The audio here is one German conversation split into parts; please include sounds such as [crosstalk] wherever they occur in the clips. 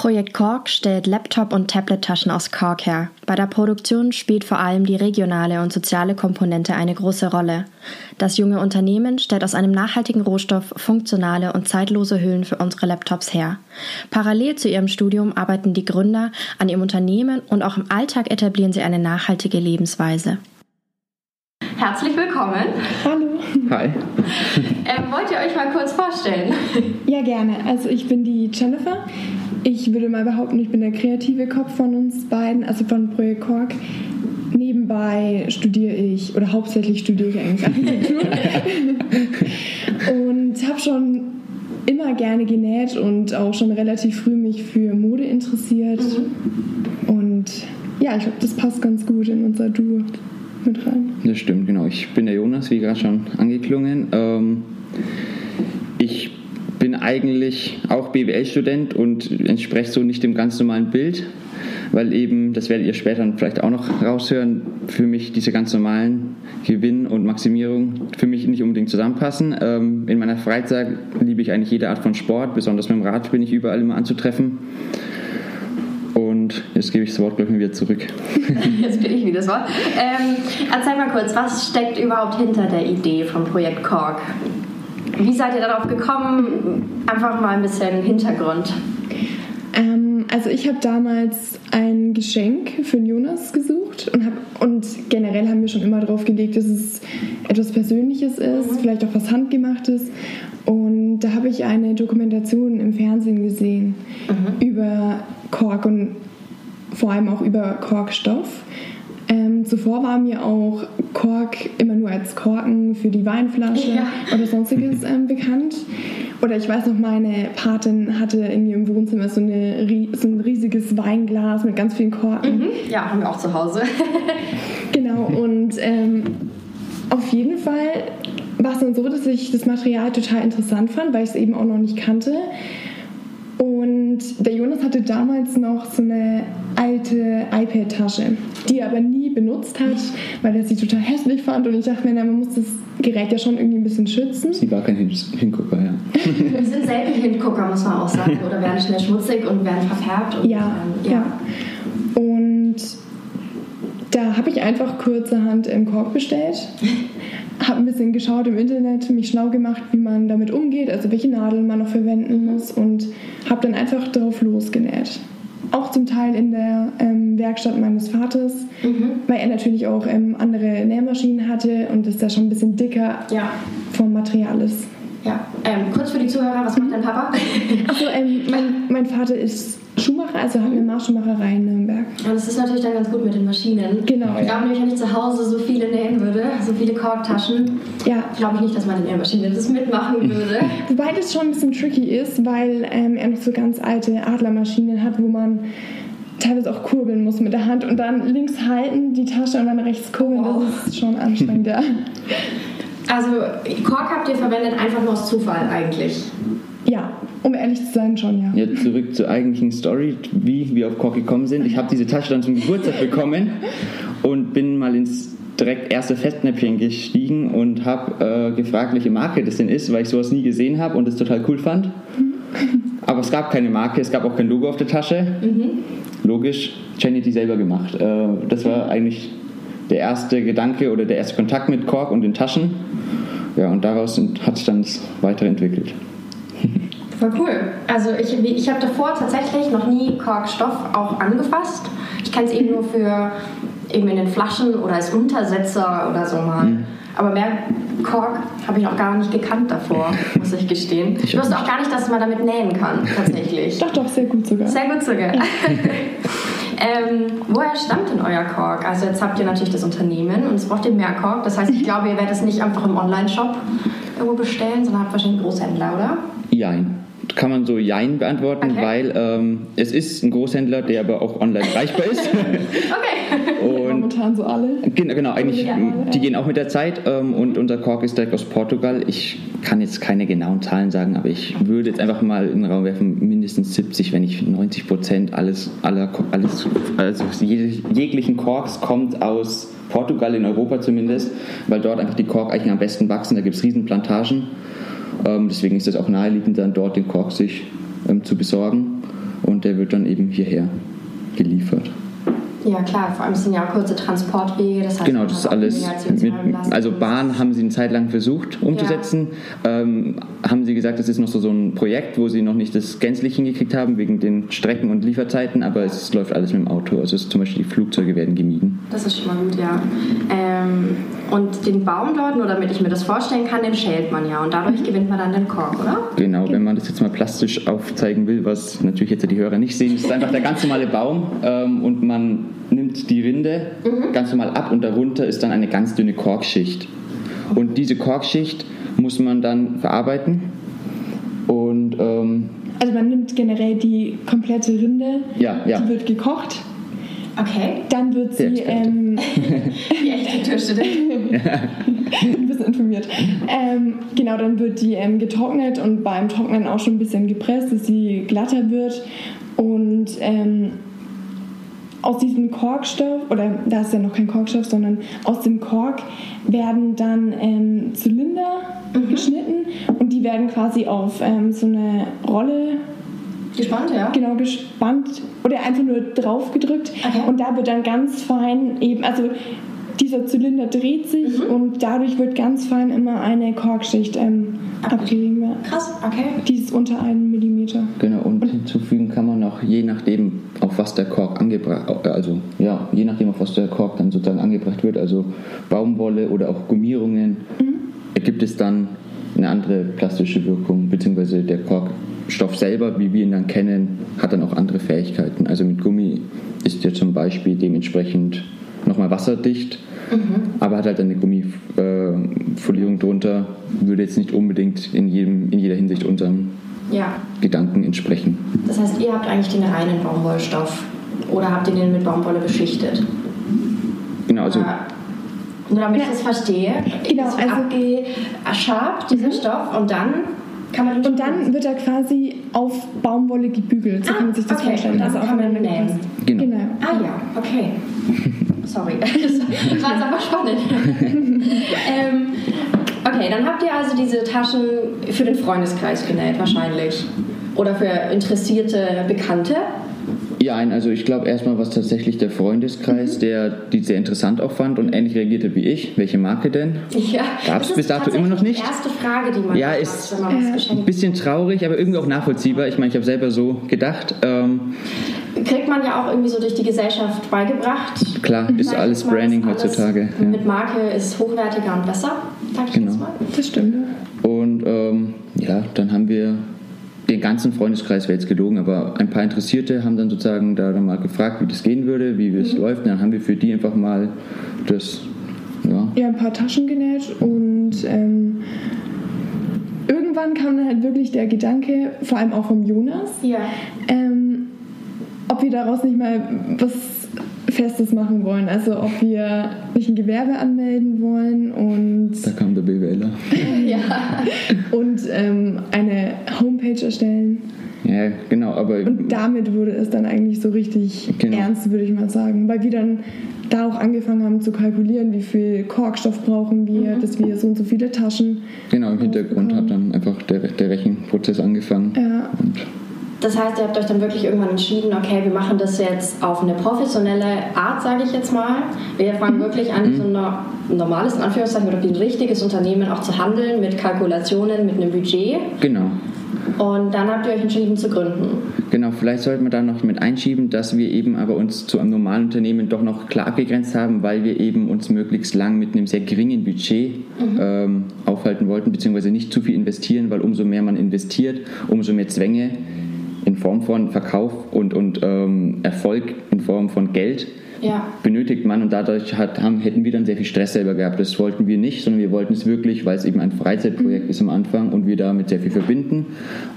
Projekt Kork stellt Laptop- und Tablet-Taschen aus Kork her. Bei der Produktion spielt vor allem die regionale und soziale Komponente eine große Rolle. Das junge Unternehmen stellt aus einem nachhaltigen Rohstoff funktionale und zeitlose Hüllen für unsere Laptops her. Parallel zu ihrem Studium arbeiten die Gründer an ihrem Unternehmen und auch im Alltag etablieren sie eine nachhaltige Lebensweise. Herzlich willkommen. Hallo. Hi. Ähm, wollt ihr euch mal kurz vorstellen? Ja, gerne. Also ich bin die Jennifer. Ich würde mal behaupten, ich bin der kreative Kopf von uns beiden, also von Projekt Kork. Nebenbei studiere ich, oder hauptsächlich studiere ich eigentlich Architektur. [laughs] und habe schon immer gerne genäht und auch schon relativ früh mich für Mode interessiert. Mhm. Und ja, ich glaube, das passt ganz gut in unser Duo mit rein. Das stimmt, genau. Ich bin der Jonas, wie gerade schon angeklungen. Ähm, ich bin eigentlich auch BWL-Student und entspreche so nicht dem ganz normalen Bild, weil eben, das werdet ihr später vielleicht auch noch raushören, für mich diese ganz normalen Gewinn und Maximierung für mich nicht unbedingt zusammenpassen. Ähm, in meiner Freizeit liebe ich eigentlich jede Art von Sport, besonders mit dem Rad bin ich überall immer anzutreffen. Und jetzt gebe ich das Wort gleich mal wieder zurück. [laughs] Jetzt bin ich wieder das Wort. Ähm, erzähl mal kurz, was steckt überhaupt hinter der Idee vom Projekt Kork? Wie seid ihr darauf gekommen? Einfach mal ein bisschen Hintergrund. Ähm, also ich habe damals ein Geschenk für Jonas gesucht und, hab, und generell haben wir schon immer darauf gelegt, dass es etwas Persönliches ist, mhm. vielleicht auch was Handgemachtes. Und da habe ich eine Dokumentation im Fernsehen gesehen mhm. über Kork und vor allem auch über Korkstoff. Ähm, zuvor war mir auch Kork immer nur als Korken für die Weinflasche ja. oder sonstiges [laughs] ähm, bekannt. Oder ich weiß noch, meine Patin hatte in ihrem Wohnzimmer so, eine, so ein riesiges Weinglas mit ganz vielen Korken. Mhm. Ja, haben wir auch zu Hause. [laughs] [laughs] genau, und ähm, auf jeden Fall war es dann so, dass ich das Material total interessant fand, weil ich es eben auch noch nicht kannte. Und der Jonas hatte damals noch so eine alte iPad-Tasche, die er aber nie benutzt hat, weil er sie total hässlich fand. Und ich dachte mir, na, man muss das Gerät ja schon irgendwie ein bisschen schützen. Sie war kein Hingucker, ja. [laughs] Wir sind selten Hingucker, muss man auch sagen. Oder werden schnell schmutzig und werden verfärbt. Und, ja, ähm, ja, ja. Und da habe ich einfach kurzerhand im Korb bestellt habe ein bisschen geschaut im Internet, mich schlau gemacht, wie man damit umgeht, also welche Nadeln man noch verwenden muss und habe dann einfach drauf losgenäht. Auch zum Teil in der ähm, Werkstatt meines Vaters, mhm. weil er natürlich auch ähm, andere Nähmaschinen hatte und es da schon ein bisschen dicker ja. vom Material ist. Ja, ähm, kurz für die Zuhörer, was macht dein Papa? Achso, [laughs] ähm, mein, mein Vater ist Schuhmacher, also hat eine Marschenmacherei in Nürnberg. Ja, das ist natürlich dann ganz gut mit den Maschinen. Genau. Ich glaube nämlich, wenn ich zu Hause so viele nähen würde, so viele Korktaschen, ja. glaube ich nicht, dass meine Nähmaschine das mitmachen würde. [laughs] Wobei das schon ein bisschen tricky ist, weil ähm, er noch so ganz alte Adlermaschinen hat, wo man teilweise auch kurbeln muss mit der Hand und dann links halten die Tasche und dann rechts kurbeln. Oh. Das ist schon anstrengend, ja. [laughs] Also Kork habt ihr verwendet einfach nur aus Zufall eigentlich? Ja, um ehrlich zu sein, schon, ja. Jetzt zurück zur eigentlichen Story, wie wir auf Kork gekommen sind. Ich habe diese Tasche dann zum Geburtstag bekommen und bin mal ins direkt erste Festnäpfchen gestiegen und habe äh, gefragt, welche Marke das denn ist, weil ich sowas nie gesehen habe und es total cool fand. Aber es gab keine Marke, es gab auch kein Logo auf der Tasche. Mhm. Logisch, Jenny hat die selber gemacht. Äh, das war eigentlich der erste Gedanke oder der erste Kontakt mit Kork und den Taschen. Ja, und daraus hat sich dann das weiterentwickelt. [laughs] Voll cool. Also ich, ich habe davor tatsächlich noch nie Korkstoff auch angefasst. Ich kenne es eben nur für eben in den Flaschen oder als Untersetzer oder so mal. Mhm. Aber mehr Kork habe ich auch gar nicht gekannt davor, [laughs] muss ich gestehen. Ich, wusste auch gar nicht, dass man damit nähen kann, tatsächlich. [laughs] doch, doch, sehr gut sogar. Sehr gut sogar. Ähm, woher stammt denn euer Kork? Also jetzt habt ihr natürlich das Unternehmen und es braucht ihr mehr Kork. Das heißt, ich glaube, ihr werdet es nicht einfach im Online-Shop irgendwo bestellen, sondern habt wahrscheinlich Großhändler, oder? Jein kann man so Jein beantworten, Okay. weil ähm, es ist ein Großhändler, der aber auch online erreichbar ist. [laughs] Okay. Und Momentan so alle. Genau, genau eigentlich, Ja. die gehen auch mit der Zeit ähm, und unser Kork ist direkt aus Portugal. Ich kann jetzt keine genauen Zahlen sagen, aber ich würde jetzt einfach mal in den Raum werfen, mindestens 70, wenn nicht 90 Prozent alles, aller, alles also je- jeglichen Korks kommt aus Portugal, in Europa zumindest, weil dort einfach die Korkeichen am besten wachsen, da gibt es Riesenplantagen. Ähm, deswegen ist es auch naheliegend, dann dort den Kork sich ähm, zu besorgen und der wird dann eben hierher geliefert. Ja, klar, vor allem sind ja auch kurze Transportwege. Das heißt, Genau, das ist alles. Mit, CO2-Belastung. also Bahn haben sie eine Zeit lang versucht umzusetzen. Ähm, haben sie gesagt, das ist noch so, so ein Projekt, wo sie noch nicht das gänzlich hingekriegt haben wegen den Strecken und Lieferzeiten, aber es läuft alles mit dem Auto. Also es ist zum Beispiel die Flugzeuge werden gemieden. Das ist schon mal gut, ja. Ähm, und den Baum dort, nur damit ich mir das vorstellen kann, den schält man ja. Und dadurch gewinnt man dann den Kork, oder? Genau, wenn man das jetzt mal plastisch aufzeigen will, was natürlich jetzt die Hörer nicht sehen, ist einfach der ganz normale Baum ähm, und man Rinde ganz normal ab und darunter ist dann eine ganz dünne Korkschicht. Und diese Korkschicht muss man dann verarbeiten und ähm, Also man nimmt generell die komplette Rinde, Ja, ja. die wird gekocht, Okay. dann wird sie ähm, [laughs] Die Architekturstudentin. ein bisschen informiert. Ähm, genau, dann wird die ähm, getrocknet und beim Trocknen auch schon ein bisschen gepresst, dass sie glatter wird. Und ähm, aus diesem Korkstoff, oder da ist ja noch kein Korkstoff, sondern aus dem Kork werden dann ähm, Zylinder geschnitten und die werden quasi auf ähm, so eine Rolle Gespannt, ja? genau gespannt oder einfach nur drauf gedrückt Okay. und da wird dann ganz fein eben, also dieser Zylinder dreht sich Mhm. und dadurch wird ganz fein immer eine Korkschicht ähm, abgerieben. Ja. Krass, okay. Die ist unter einem Millimeter. Genau, und hinzufügen kann man noch, je nachdem, auf was der Kork angebracht, also ja, je nachdem, auf was der Kork dann sozusagen angebracht wird, also Baumwolle oder auch Gummierungen, ergibt es dann eine andere plastische Wirkung, beziehungsweise der Korkstoff selber, wie wir ihn dann kennen, hat dann auch andere Fähigkeiten. Also mit Gummi ist der zum Beispiel dementsprechend nochmal wasserdicht, aber hat halt eine Gummifolierung drunter, würde jetzt nicht unbedingt in, jedem, in jeder Hinsicht unserem Ja. Gedanken entsprechen. Das heißt, ihr habt eigentlich den reinen Baumwollstoff. Oder habt ihr den mit Baumwolle beschichtet? Genau, also Ja. Nur damit ich Ja. das verstehe. Genau, ist so also- abgeschabt, dieser Stoff, und dann kann man den Und dann wird er quasi auf Baumwolle gebügelt, so Ah, kann man sich das okay. vorstellen. Also kann man nähen. Genau. genau. Ah ja, okay. [laughs] Sorry, [laughs] das war jetzt aber spannend. [laughs] ähm, okay, dann habt ihr also diese Taschen für den Freundeskreis genäht wahrscheinlich. Oder für interessierte Bekannte. Ja, also ich glaube erstmal, was tatsächlich der Freundeskreis, der die sehr interessant auch fand und ähnlich reagierte wie ich. Welche Marke denn? Ja, Gab's das bis dato immer noch nicht? Die erste Frage, die man Ja, hat, ist- wenn man was Äh, Ein bisschen traurig, aber irgendwie auch nachvollziehbar. Ich meine, ich habe selber so gedacht. Ähm, Kriegt man ja auch irgendwie so durch die Gesellschaft beigebracht. klar, ist Sag ich alles Branding ist alles heutzutage. Ja. Mit Marke ist hochwertiger und besser, sag ich Genau. jetzt mal. Das stimmt. Und ähm, ja, dann haben wir den ganzen Freundeskreis wäre jetzt gelogen, aber ein paar Interessierte haben dann sozusagen da dann mal gefragt, wie das gehen würde, wie es läuft. Und dann haben wir für die einfach mal das, ja, ja, ein paar Taschen genäht und ähm, irgendwann kam dann halt wirklich der Gedanke, vor allem auch vom Jonas, Ja. ähm, ob wir daraus nicht mal was Festes machen wollen. Also ob wir nicht ein Gewerbe anmelden wollen und, da kam der BWLer. ja. [laughs] und ähm, eine Homepage erstellen. Ja, genau, aber Und damit wurde es dann eigentlich so richtig Genau. ernst, würde ich mal sagen. Weil wir dann da auch angefangen haben zu kalkulieren, wie viel Korkstoff brauchen wir, dass wir so und so viele Taschen. genau, im Hintergrund hat dann einfach der, der Rechenprozess angefangen. Ja, Und Das heißt, ihr habt euch dann wirklich irgendwann entschieden, okay, wir machen das jetzt auf eine professionelle Art, sage ich jetzt mal. Wir fangen wirklich an, so ein no- normales, in Anführungszeichen, oder wie ein richtiges Unternehmen auch zu handeln, mit Kalkulationen, mit einem Budget. genau. Und dann habt ihr euch entschieden zu gründen. Genau, vielleicht sollten wir da noch mit einschieben, dass wir eben aber uns zu einem normalen Unternehmen doch noch klar abgegrenzt haben, weil wir eben uns möglichst lang mit einem sehr geringen Budget ähm, aufhalten wollten, beziehungsweise nicht zu viel investieren, weil umso mehr man investiert, umso mehr Zwänge in Form von Verkauf und, und ähm, Erfolg in Form von Geld Ja. benötigt man und dadurch hat, haben, hätten wir dann sehr viel Stress selber gehabt. Das wollten wir nicht, sondern wir wollten es wirklich, weil es eben ein Freizeitprojekt ist am Anfang und wir damit sehr viel verbinden.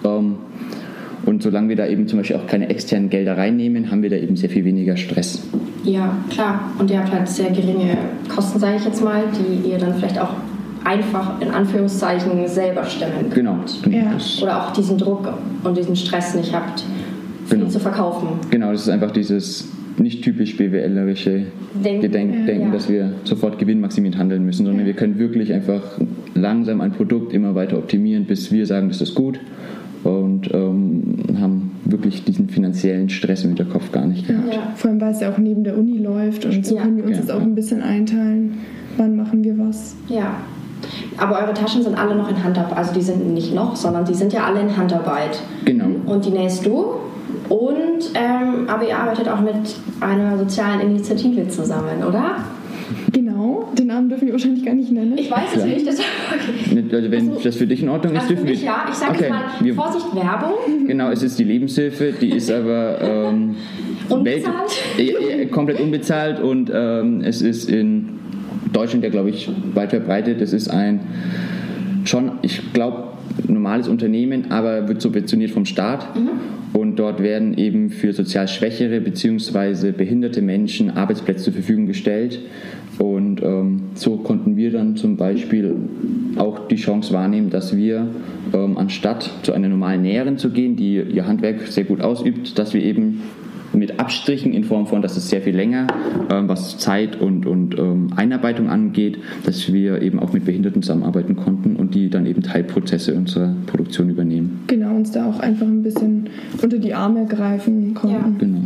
Ähm, und solange wir da eben zum Beispiel auch keine externen Gelder reinnehmen, haben wir da eben sehr viel weniger Stress. Ja, klar. Und ihr habt halt sehr geringe Kosten, sage ich jetzt mal, die ihr dann vielleicht auch einfach in Anführungszeichen selber stemmen könnt. Genau. Ja. Oder auch diesen Druck und diesen Stress nicht habt, viel Genau. zu verkaufen. genau, das ist einfach dieses nicht typisch BWLerische Denken. Gedenk Ja. Denken, Ja. dass wir sofort gewinnmaximierend handeln müssen, sondern wir können wirklich einfach langsam ein Produkt immer weiter optimieren, bis wir sagen, das ist gut und ähm, haben wirklich diesen finanziellen Stress im Hinterkopf gar nicht Ja. gehabt. Ja. Vor allem, weil es ja auch neben der Uni läuft und so Ja. können wir uns Ja, das auch ja. ein bisschen einteilen. Wann machen wir was? Ja. Aber eure Taschen sind alle noch in Handarbeit. Also die sind nicht noch, sondern die sind ja alle in Handarbeit. Genau. Und die nähst du. Und, ähm, aber ihr arbeitet auch mit einer sozialen Initiative zusammen, oder? Genau, den Namen dürfen wir wahrscheinlich gar nicht nennen. Ich weiß es nicht. Das, Also wenn Also- das für dich in Ordnung ist, also dürfen wir. ja. Ich sage Okay, jetzt mal, Vorsicht, Werbung. Genau, es ist die Lebenshilfe, die ist aber ähm, [laughs] Unbezahlt? Welt- äh, äh, komplett unbezahlt und ähm, es ist in Deutschland ja, glaube ich, weit verbreitet. Es ist ein schon, ich glaube, normales Unternehmen, aber wird subventioniert vom Staat. Und dort werden eben für sozial schwächere bzw. behinderte Menschen Arbeitsplätze zur Verfügung gestellt. Und ähm, so konnten wir dann zum Beispiel auch die Chance wahrnehmen, dass wir ähm, anstatt zu einer normalen Näherin zu gehen, die ihr Handwerk sehr gut ausübt, dass wir eben mit Abstrichen in Form von, dass es sehr viel länger, ähm, was Zeit und, und ähm, Einarbeitung angeht, dass wir eben auch mit Behinderten zusammenarbeiten konnten und die dann eben Teilprozesse unserer Produktion übernehmen. Genau, uns da auch einfach ein bisschen unter die Arme greifen konnten. Genau.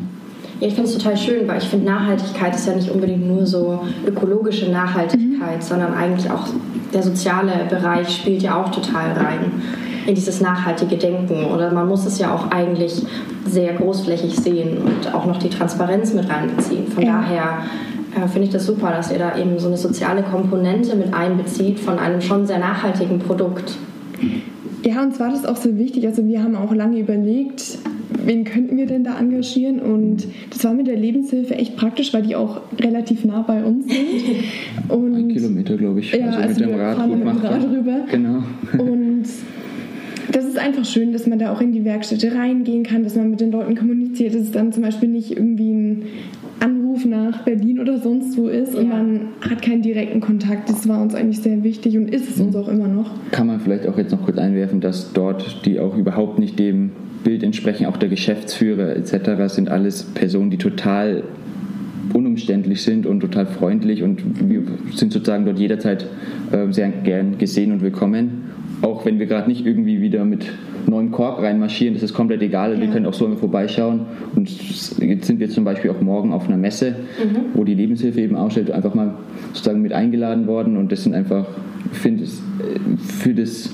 Ja, ich finde es total schön, weil ich finde, Nachhaltigkeit ist ja nicht unbedingt nur so ökologische Nachhaltigkeit, sondern eigentlich auch der soziale Bereich spielt ja auch total rein in dieses nachhaltige Denken. Oder man muss es ja auch eigentlich sehr großflächig sehen und auch noch die Transparenz mit reinbeziehen. Von Ja. daher äh, finde ich das super, dass ihr da eben so eine soziale Komponente mit einbezieht von einem schon sehr nachhaltigen Produkt. Ja, uns war das auch so wichtig. Also wir haben auch lange überlegt, wen könnten wir denn da engagieren und das war mit der Lebenshilfe echt praktisch, weil die auch relativ nah bei uns sind. [laughs] Und Ein Kilometer, glaube ich. Ja, also, also mit dem wir Rad gut mit dem machbar. Rad rüber. Genau. Und das ist einfach schön, dass man da auch in die Werkstätte reingehen kann, dass man mit den Leuten kommuniziert, dass es dann zum Beispiel nicht irgendwie ein Anruf nach Berlin oder sonst wo ist und Ja. man hat keinen direkten Kontakt. Das war uns eigentlich sehr wichtig und ist es uns auch immer noch. Kann man vielleicht auch jetzt noch kurz einwerfen, dass dort die auch überhaupt nicht dem Bild entsprechen, auch der Geschäftsführer etc. sind alles Personen, die total unumständlich sind und total freundlich und wir sind sozusagen dort jederzeit äh, sehr gern gesehen und willkommen. Auch wenn wir gerade nicht irgendwie wieder mit neuem Korb reinmarschieren, das ist komplett egal. Wir Ja. können auch so immer vorbeischauen. Und jetzt sind wir zum Beispiel auch morgen auf einer Messe, wo die Lebenshilfe eben ausstellt, einfach mal sozusagen mit eingeladen worden. Und das sind einfach, ich finde äh, für das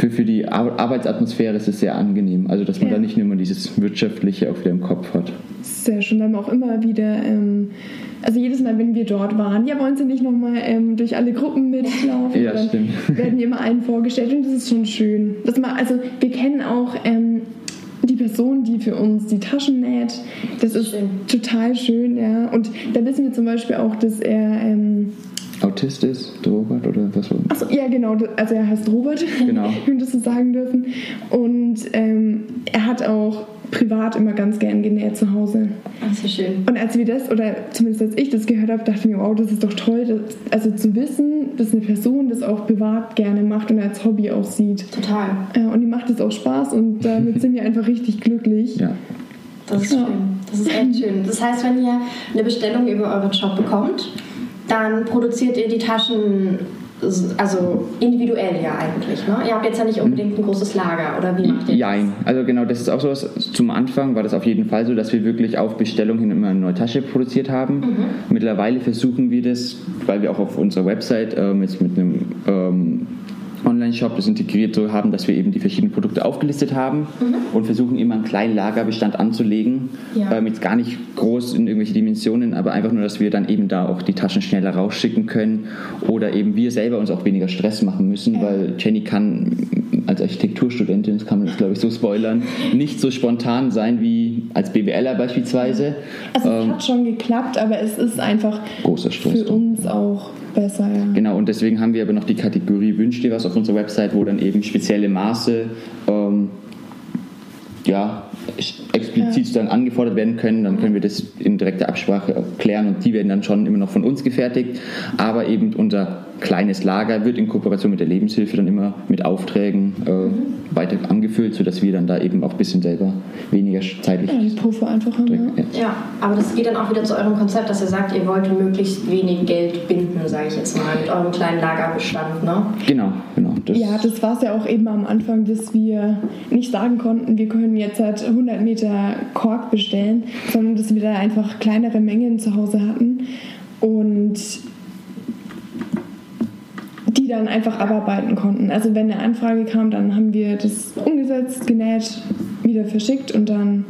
für, für die Ar- Arbeitsatmosphäre ist es sehr angenehm. Also, dass man Ja. da nicht nur immer dieses Wirtschaftliche auch wieder im Kopf hat. Sehr schön, weil wir auch immer wieder, ähm, also jedes Mal, wenn wir dort waren, ja, wollen Sie nicht nochmal ähm, durch alle Gruppen mitlaufen? Ja, Dann stimmt. [laughs] werden wir immer einen vorgestellt und das ist schon schön. Dass man, also wir kennen auch ähm, die Person, die für uns die Taschen näht. Das ist Schön. total schön, ja. Und da wissen wir zum Beispiel auch, dass er, ähm, Autist ist, der Robert oder was? achso, ja genau, also er heißt Robert, [laughs] Genau. wenn wir das so sagen dürfen. Und ähm, er hat auch privat immer ganz gern genäht zu Hause. Das ist ja schön. Und als wir das, oder zumindest als ich das gehört habe, dachte ich mir, wow, das ist doch toll, das, also zu wissen, dass eine Person das auch privat gerne macht und als Hobby auch sieht. Total. Äh, und die macht es auch Spaß und damit [laughs] sind wir einfach richtig glücklich. Ja. Das ist Ja. schön. Das ist echt schön. Das heißt, wenn ihr eine Bestellung über euren Shop bekommt, dann produziert ihr die Taschen also individuell ja eigentlich. Ne? Ihr habt jetzt ja nicht unbedingt ein großes Lager oder wie macht ihr das? Jein. Also genau, das ist auch so was. Zum Anfang war das auf jeden Fall so, dass wir wirklich auf Bestellung hin immer eine neue Tasche produziert haben. Mhm. Mittlerweile versuchen wir das, weil wir auch auf unserer Website ähm, jetzt mit einem ähm, Online-Shop das integriert so haben, dass wir eben die verschiedenen Produkte aufgelistet haben Mhm. und versuchen immer einen kleinen Lagerbestand anzulegen. Ja. Ähm, jetzt gar nicht groß in irgendwelche Dimensionen, aber einfach nur, dass wir dann eben da auch die Taschen schneller rausschicken können oder eben wir selber uns auch weniger Stress machen müssen, weil Jenny kann als Architekturstudentin, das kann man jetzt glaube ich so spoilern, nicht so spontan sein wie als BWLer beispielsweise. Also es Ähm, hat schon geklappt, aber es ist einfach großer Stress. für uns auch besser, ja. Genau, und deswegen haben wir aber noch die Kategorie Wünsch dir was auf unserer Website, wo dann eben spezielle Maße ähm, ja, explizit dann angefordert werden können. Dann können wir das in direkter Absprache klären und die werden dann schon immer noch von uns gefertigt. Aber eben unser kleines Lager wird in Kooperation mit der Lebenshilfe dann immer mit Aufträgen äh, weiter angefüllt, sodass wir dann da eben auch ein bisschen selber weniger zeitlich Ja, die Puffer einfach haben, ja. ja. Ja, aber das geht dann auch wieder zu eurem Konzept, dass ihr sagt, ihr wollt möglichst wenig Geld binden, sage ich jetzt mal, mit eurem kleinen Lagerbestand, ne? Genau, genau. Das, Ja, das war es ja auch eben am Anfang, dass wir nicht sagen konnten, wir können jetzt halt 100 Meter Kork bestellen, sondern dass wir da einfach kleinere Mengen zu Hause hatten und die dann einfach abarbeiten konnten. Also wenn eine Anfrage kam, dann haben wir das umgesetzt, genäht, wieder verschickt und dann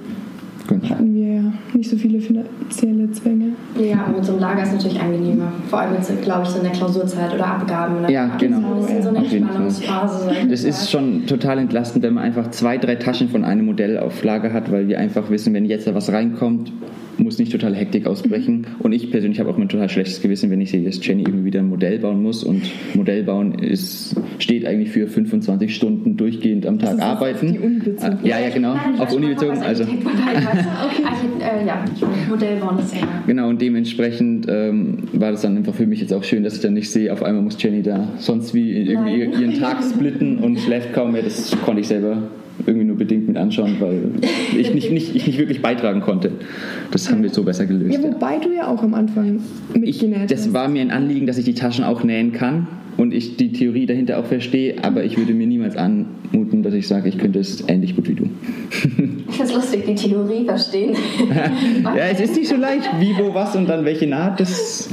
Genau. hatten wir ja nicht so viele finanzielle Zwänge. Ja, aber mit so einem Lager ist natürlich angenehmer. Vor allem jetzt, glaube ich, so in der Klausurzeit oder Abgaben. Ne? Ja, genau. So ein bisschen so eine Auf jeden Fall. Entspannungsphase. Das ist schon total entlastend, wenn man einfach zwei, drei Taschen von einem Modell auf Lager hat, weil wir einfach wissen, wenn jetzt da was reinkommt, muss nicht total Hektik ausbrechen. Und ich persönlich habe auch immer ein total schlechtes Gewissen, wenn ich sehe, dass Jenny irgendwie wieder ein Modell bauen muss. Und Modell bauen ist, steht eigentlich für 25 Stunden durchgehend am Tag ist arbeiten. auf die Uni bezogen. Ja, ja, genau. Nein, ich Auf Uni bezogen. Also, da ist. Archit- äh, ja, Modellbauen ist ja. Genau, und dementsprechend ähm, war das dann einfach für mich jetzt auch schön, dass ich dann nicht sehe, auf einmal muss Jenny da sonst wie irgendwie Nein. ihren Tag splitten und [laughs] schläft kaum mehr. Das konnte ich selber irgendwie nur bedingt mit anschauen, weil ich nicht, nicht, ich nicht wirklich beitragen konnte. Das haben wir so besser gelöst. Ja, ja. wobei du ja auch am Anfang mitgenäht das hast. war mir ein Anliegen, dass ich die Taschen auch nähen kann und ich die Theorie dahinter auch verstehe, aber ich würde mir niemals anmuten, dass ich sage, ich könnte es ähnlich gut wie du. Ich finde es lustig, die Theorie verstehen. [laughs] Ja, es ist nicht so leicht, wie, wo, was und dann welche Naht, das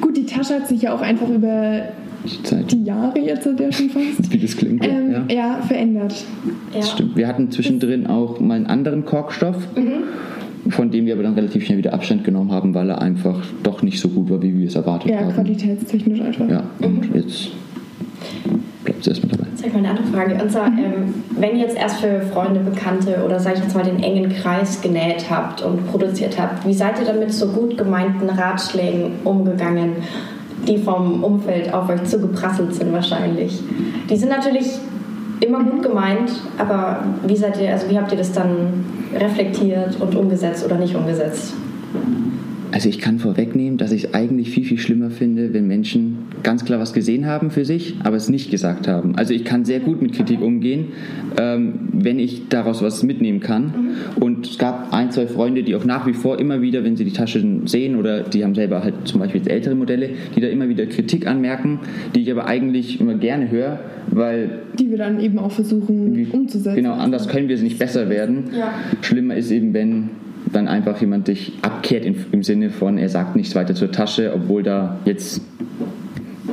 Gut, die Tasche hat sich ja auch einfach über die Jahre jetzt hat ja schon fast wie das klingt. ähm, ja. ja. verändert. Ja. Das stimmt. Wir hatten zwischendrin auch mal einen anderen Korkstoff, Mhm. von dem wir aber dann relativ schnell wieder Abstand genommen haben, weil er einfach doch nicht so gut war, wie wir es erwartet Ja, haben. qualitätstechnisch einfach. Ja, und jetzt bleibt es erstmal dabei. Sag mal eine andere Frage. Und zwar, ähm, wenn ihr jetzt erst für Freunde, Bekannte oder sag ich jetzt mal den engen Kreis genäht habt und produziert habt, wie seid ihr dann mit so gut gemeinten Ratschlägen umgegangen, die vom Umfeld auf euch zugeprasselt sind wahrscheinlich? Die sind natürlich immer gut gemeint, aber wie seid ihr, also wie habt ihr das dann reflektiert und umgesetzt oder nicht umgesetzt? Also ich kann vorwegnehmen, dass ich es eigentlich viel, viel schlimmer finde, wenn Menschen ganz klar was gesehen haben für sich, aber es nicht gesagt haben. Also ich kann sehr gut mit Kritik umgehen, ähm, wenn ich daraus was mitnehmen kann. Und es gab ein, zwei Freunde, die auch nach wie vor immer wieder, wenn sie die Taschen sehen oder die haben selber halt zum Beispiel jetzt ältere Modelle, die da immer wieder Kritik anmerken, die ich aber eigentlich immer gerne höre, weil Die wir dann eben auch versuchen umzusetzen. Genau, anders können wir es nicht besser werden. Ja. Schlimmer ist eben, wenn dann einfach jemand dich abkehrt im, Sinne von, er sagt nichts weiter zur Tasche, obwohl da jetzt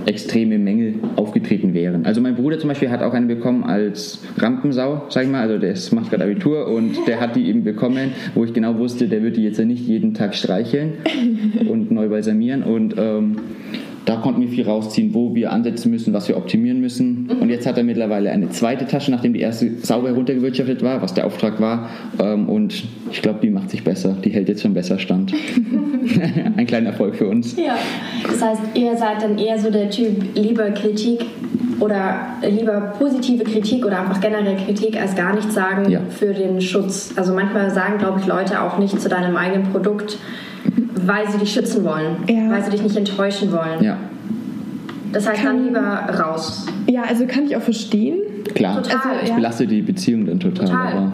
extreme Mängel aufgetreten wären. Also mein Bruder zum Beispiel hat auch eine bekommen als Rampensau, sag ich mal, also der macht gerade Abitur und der hat die eben bekommen, wo ich genau wusste, der wird die jetzt ja nicht jeden Tag streicheln und neu balsamieren und ähm, da konnten wir viel rausziehen, wo wir ansetzen müssen, was wir optimieren müssen. Und jetzt hat er mittlerweile eine zweite Tasche, nachdem die erste sauber heruntergewirtschaftet war, was der Auftrag war. Ähm, Und ich glaube, die macht sich besser. Die hält jetzt schon besser stand. [laughs] [laughs] Ein kleiner Erfolg für uns. Ja. Das heißt, ihr seid dann eher so der Typ lieber Kritik oder lieber positive Kritik oder einfach generell Kritik als gar nichts sagen Ja. für den Schutz. Also manchmal sagen, glaube ich, Leute auch nicht zu deinem eigenen Produkt, weil sie dich schützen wollen, Ja. weil sie dich nicht enttäuschen wollen. Ja, Das heißt, dann lieber raus. Ja, also kann ich auch verstehen. klar. Total. Also, Das ja. belastet die Beziehung dann total. Total. Aber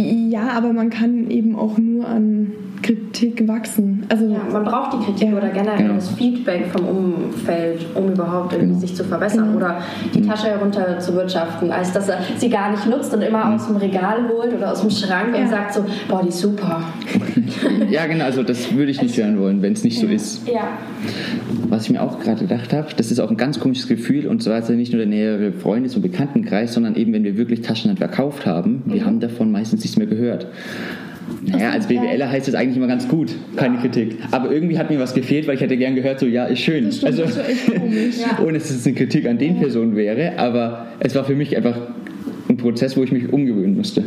Ja, aber man kann eben auch nur an Kritik wachsen. Also, ja, man braucht die Kritik Ja. oder generell Genau. das Feedback vom Umfeld, um überhaupt irgendwie Genau. sich zu verbessern oder die Tasche herunter zu wirtschaften, als dass er sie gar nicht nutzt und immer aus dem Regal holt oder aus dem Schrank Ja. und sagt so, boah, die ist super. [laughs] Ja, genau, also das würde ich nicht hören wollen, wenn es nicht so ist. Ja. Was ich mir auch gerade gedacht habe, das ist auch ein ganz komisches Gefühl und zwar ist ja nicht nur der nähere Freundes- und Bekanntenkreis, sondern eben, wenn wir wirklich Taschenland verkauft haben, wir haben davon meistens nichts mehr gehört. Naja, als BWLer heißt es eigentlich immer ganz gut, keine Kritik. Aber irgendwie hat mir was gefehlt, weil ich hätte gern gehört, so ja, ist schön. Das stimmt, also, das ist echt komisch. [laughs] Ja. ohne dass es eine Kritik an den Personen wäre, aber es war für mich einfach ein Prozess, wo ich mich umgewöhnen musste.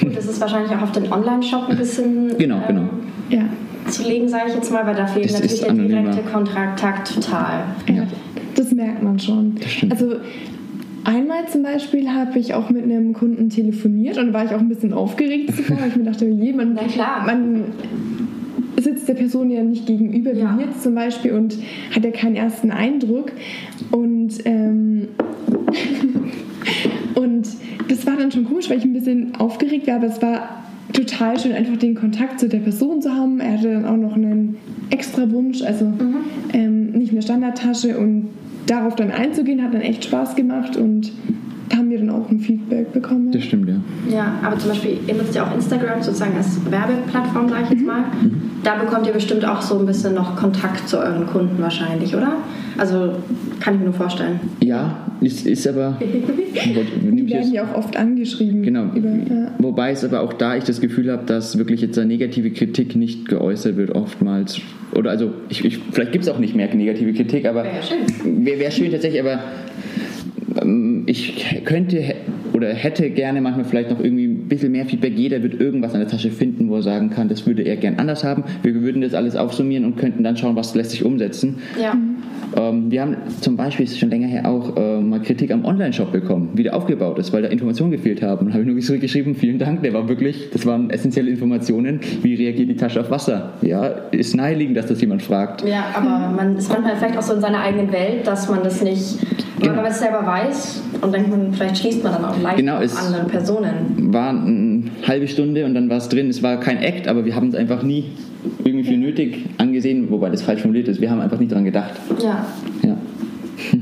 Gut, das ist wahrscheinlich auch auf den Online-Shop ein bisschen Genau, genau. Ja. zu legen, sage ich jetzt mal, weil da fehlt Das natürlich der anonymer. direkte Kontakt total. Ja, das merkt man schon. stimmt. Also einmal zum Beispiel habe ich auch mit einem Kunden telefoniert und war ich auch ein bisschen aufgeregt zuvor, weil ich mir dachte, je, man, man sitzt der Person ja nicht gegenüber, wie Ja. jetzt zum Beispiel, und hat ja keinen ersten Eindruck. Und, ähm, [laughs] und das war dann schon komisch, weil ich ein bisschen aufgeregt war, aber es war total schön, einfach den Kontakt zu der Person zu haben. Er hatte dann auch noch einen extra Wunsch, also Mhm. ähm, nicht eine Standardtasche und darauf dann einzugehen, hat dann echt Spaß gemacht und haben wir dann auch ein Feedback bekommen. Das stimmt, ja. Ja, aber zum Beispiel, ihr nutzt ja auch Instagram sozusagen als Werbeplattform, sage ich jetzt mal. Da bekommt ihr bestimmt auch so ein bisschen noch Kontakt zu euren Kunden wahrscheinlich, oder? Also kann ich mir nur vorstellen. Ja, ist, ist aber. [laughs] Die werden ja auch oft angeschrieben. Genau. Über, ja. Wobei es aber auch da ich das Gefühl habe, dass wirklich jetzt eine negative Kritik nicht geäußert wird oftmals. Oder also, ich, ich, vielleicht gibt es auch nicht mehr negative Kritik, aber Wäre ja schön. wäre wär schön tatsächlich, aber ich könnte oder hätte gerne manchmal vielleicht noch irgendwie ein bisschen mehr Feedback. Jeder wird irgendwas an der Tasche finden, wo er sagen kann, das würde er gern anders haben. Wir würden das alles aufsummieren und könnten dann schauen, was lässt sich umsetzen. Ja. Ähm, wir haben zum Beispiel, ist schon länger her auch, äh, mal Kritik am Online-Shop bekommen, wie der aufgebaut ist, weil da Informationen gefehlt haben. Und habe ich nur zurückgeschrieben, vielen Dank, der war wirklich, das waren essentielle Informationen. Wie reagiert die Tasche auf Wasser? Ja, ist naheliegend, dass das jemand fragt. Ja, aber man ist manchmal vielleicht auch so in seiner eigenen Welt, dass man das nicht, Genau. wenn man es selber weiß und denkt man, vielleicht schließt man dann auch leicht Genau, auf anderen Personen. War eine halbe Stunde und dann war es drin. Es war kein Act, aber wir haben es einfach nie irgendwie für nötig angesehen, wobei das falsch formuliert ist. Wir haben einfach nicht dran gedacht. Ja. Ja. [laughs]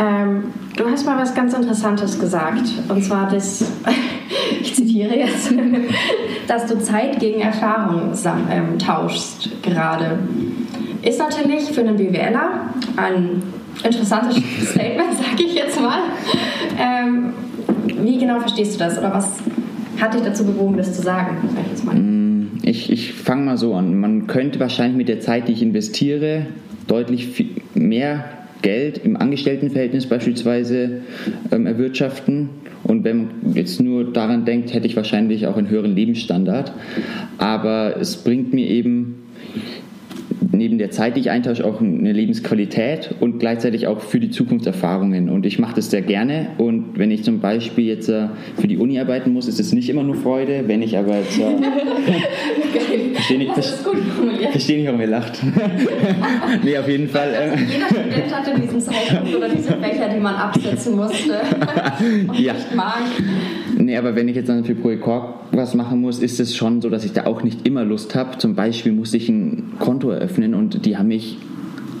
Ähm, du hast mal was ganz Interessantes gesagt. Und zwar das, [laughs] ich zitiere jetzt, [laughs] dass du Zeit gegen Erfahrung ähm, tauschst gerade. Ist natürlich für einen BWLer ein interessantes Statement, sage ich jetzt mal. Ähm, wie genau verstehst du das? Oder was hat dich dazu bewogen, das zu sagen? Mal. Ich, ich fange mal so an. Man könnte wahrscheinlich mit der Zeit, die ich investiere, deutlich viel mehr Geld im Angestelltenverhältnis beispielsweise ähm, erwirtschaften. Und wenn man jetzt nur daran denkt, hätte ich wahrscheinlich auch einen höheren Lebensstandard. Aber es bringt mir eben neben der Zeit, die ich eintausche, auch eine Lebensqualität und gleichzeitig auch für die Zukunft Erfahrungen. Und ich mache das sehr gerne. Und wenn ich zum Beispiel jetzt äh, für die Uni arbeiten muss, ist es nicht immer nur Freude. Wenn ich aber jetzt. Äh, [laughs] verstehe nicht, Das ist gut formuliert. verstehe nicht, warum ihr lacht. [laughs] nee, auf jeden Fall. Äh, Jeder Student hatte diesen Zeitpunkt oder diese Becher, die man absetzen musste [laughs] und Ja. nicht mag. Nee, aber wenn ich jetzt dann für Projekt was machen muss, ist es schon so, dass ich da auch nicht immer Lust habe. Zum Beispiel musste ich ein Konto eröffnen und die haben mich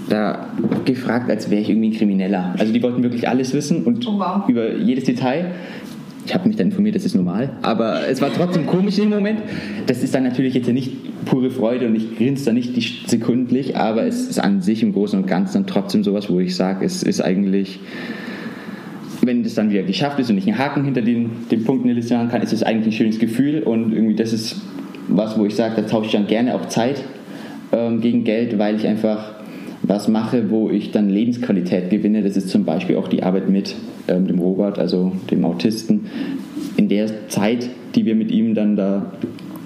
da gefragt, als wäre ich irgendwie ein Krimineller. Also die wollten wirklich alles wissen und Oh, wow. über jedes Detail. Ich habe mich dann informiert, das ist normal, aber es war trotzdem komisch in dem Moment. Das ist dann natürlich jetzt nicht pure Freude und ich grinse da nicht sekundlich, aber es ist an sich im Großen und Ganzen dann trotzdem sowas, wo ich sage, es ist eigentlich wenn das dann wieder geschafft ist und ich einen Haken hinter den, den Punkten der Liste machen kann, ist es eigentlich ein schönes Gefühl und irgendwie das ist was, wo ich sage, da tausche ich dann gerne auch Zeit ähm, gegen Geld, weil ich einfach was mache, wo ich dann Lebensqualität gewinne. Das ist zum Beispiel auch die Arbeit mit ähm, dem Robert, also dem Autisten. In der Zeit, die wir mit ihm dann da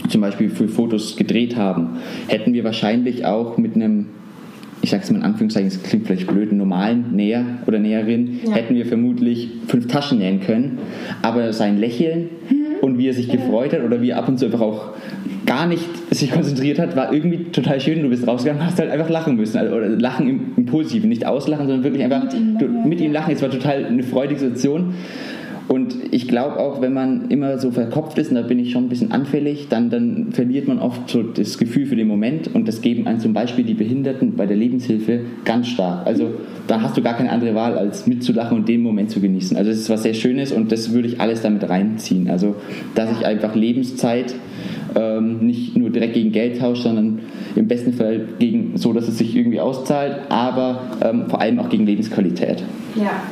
zum Beispiel für Fotos gedreht haben, hätten wir wahrscheinlich auch mit einem ich sage es mal in Anführungszeichen, es klingt vielleicht blöd, normalen Näher oder Näherin, Ja. hätten wir vermutlich fünf Taschen nähen können. Aber sein Lächeln und wie er sich gefreut hat oder wie er ab und zu einfach auch gar nicht sich konzentriert hat, war irgendwie total schön. Du bist rausgegangen und hast halt einfach lachen müssen. Also, oder lachen im, im Positiven, nicht auslachen, sondern wirklich einfach mit ihm, du, mit ihm lachen. Es war total eine freudige Situation. Und ich glaube auch, wenn man immer so verkopft ist, und da bin ich schon ein bisschen anfällig, dann, dann verliert man oft so das Gefühl für den Moment und das geben einem zum Beispiel die Behinderten bei der Lebenshilfe ganz stark. Also da hast du gar keine andere Wahl, als mitzulachen und den Moment zu genießen. Also das ist was sehr Schönes und das würde ich alles damit reinziehen. Also dass ich einfach Lebenszeit ähm, nicht nur direkt gegen Geld tausche, sondern im besten Fall gegen so, dass es sich irgendwie auszahlt, aber ähm, vor allem auch gegen Lebensqualität. Ja.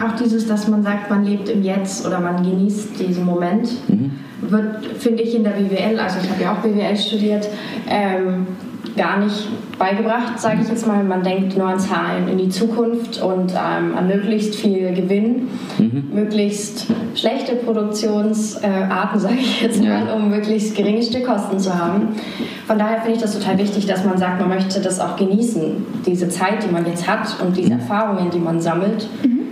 Auch dieses, dass man sagt, man lebt im Jetzt oder man genießt diesen Moment, mhm. wird, finde ich, in der BWL, also ich habe ja auch BWL studiert, ähm, gar nicht beigebracht, sage ich jetzt mal. Man denkt nur an Zahlen in die Zukunft und ähm, an möglichst viel Gewinn, mhm. möglichst schlechte Produktionsarten, äh, sage ich jetzt mal, ja. um möglichst geringe Stückkosten zu haben. Von daher finde ich das total wichtig, dass man sagt, man möchte das auch genießen, diese Zeit, die man jetzt hat und diese mhm. Erfahrungen, die man sammelt. Mhm.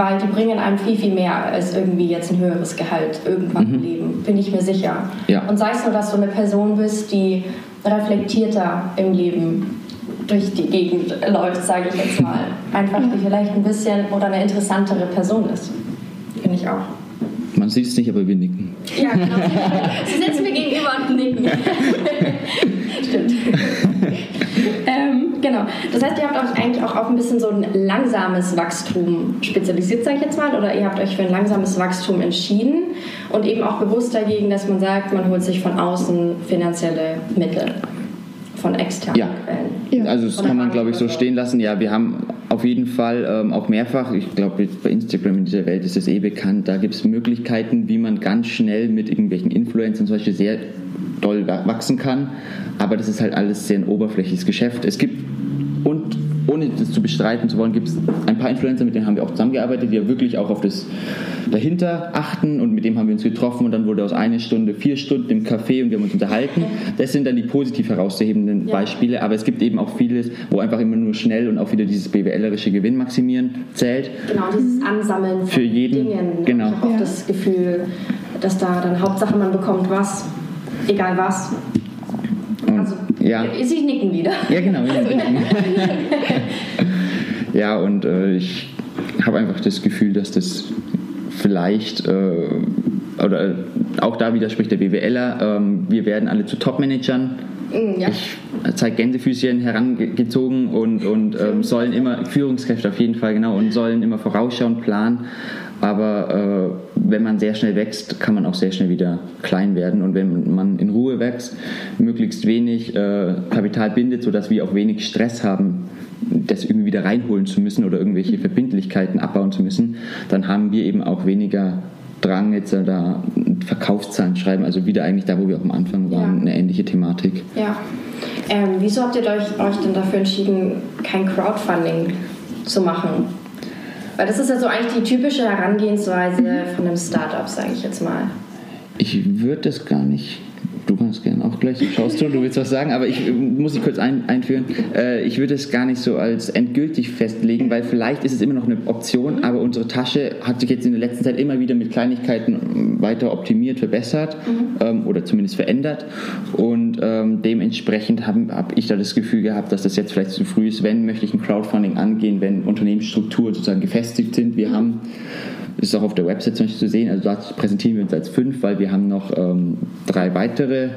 Weil die bringen einem viel, viel mehr als irgendwie jetzt ein höheres Gehalt irgendwann im mhm. Leben, bin ich mir sicher. Ja. Und sei es nur, dass du eine Person bist, die reflektierter im Leben durch die Gegend läuft, sage ich jetzt mal. [laughs] Einfach die vielleicht ein bisschen oder eine interessantere Person ist. Finde ich auch. Man sieht es nicht, aber wir nicken. Ja, genau. Sie sitzen mir gegenüber und nicken. [laughs] [laughs] Stimmt. Genau. Das heißt, ihr habt euch eigentlich auch auf ein bisschen so ein langsames Wachstum spezialisiert, sage ich jetzt mal, oder ihr habt euch für ein langsames Wachstum entschieden und eben auch bewusst dagegen, dass man sagt, man holt sich von außen finanzielle Mittel von externen ja. Quellen. Ja. Also das kann man, glaube ich, so stehen lassen. Ja, wir haben auf jeden Fall ähm, auch mehrfach, ich glaube, bei Instagram in dieser Welt ist es eh bekannt, da gibt es Möglichkeiten, wie man ganz schnell mit irgendwelchen Influencern zum Beispiel sehr doll wachsen kann. Aber das ist halt alles sehr ein oberflächliches Geschäft. Es gibt und ohne das zu bestreiten zu wollen, gibt es ein paar Influencer, mit denen haben wir auch zusammengearbeitet, die ja wirklich auch auf das dahinter achten und mit dem haben wir uns getroffen und dann wurde aus einer Stunde vier Stunden im Café und wir haben uns unterhalten. Das sind dann die positiv herauszuhebenden ja. Beispiele, aber es gibt eben auch vieles, wo einfach immer nur schnell und auch wieder dieses BWLerische Gewinn maximieren zählt. Genau, dieses Ansammeln von Für jeden, Dingen. Genau. Ich habe auch das Gefühl, dass da dann Hauptsache man bekommt was, egal was. also, ja. Sie nicken wieder. Ja, genau. [laughs] ja, und äh, ich habe einfach das Gefühl, dass das vielleicht, äh, oder auch da widerspricht der BWLer, ähm, wir werden alle zu Top-Managern. Mm, ja. Ich zeige Gänsefüßchen herangezogen und, und ähm, sollen immer, Führungskräfte auf jeden Fall, genau, und sollen immer vorausschauen, planen. Aber äh, wenn man sehr schnell wächst, kann man auch sehr schnell wieder klein werden. Und wenn man in Ruhe wächst, möglichst wenig äh, Kapital bindet, sodass wir auch wenig Stress haben, das irgendwie wieder reinholen zu müssen oder irgendwelche Verbindlichkeiten abbauen zu müssen, dann haben wir eben auch weniger Drang, jetzt da Verkaufszahlen schreiben, also wieder eigentlich da, wo wir auch am Anfang waren, ja. eine ähnliche Thematik. Ja. Ähm, wieso habt ihr euch, euch denn dafür entschieden, kein Crowdfunding zu machen? Weil das ist ja so eigentlich die typische Herangehensweise von einem Startup, sage ich jetzt mal. Ich würde das gar nicht kannst gerne auch gleich. Schaust du, du willst was sagen, aber ich muss dich kurz ein, einführen. Äh, ich würde es gar nicht so als endgültig festlegen, weil vielleicht ist es immer noch eine Option, aber unsere Tasche hat sich jetzt in der letzten Zeit immer wieder mit Kleinigkeiten weiter optimiert, verbessert mhm. ähm, oder zumindest verändert. Und ähm, dementsprechend habe hab ich da das Gefühl gehabt, dass das jetzt vielleicht zu früh ist. Wenn, möchte ich ein Crowdfunding angehen, wenn Unternehmensstrukturen sozusagen gefestigt sind. Wir mhm. haben ist auch auf der Website zum Beispiel zu sehen. Also da präsentieren wir uns als fünf, weil wir haben noch ähm, drei weitere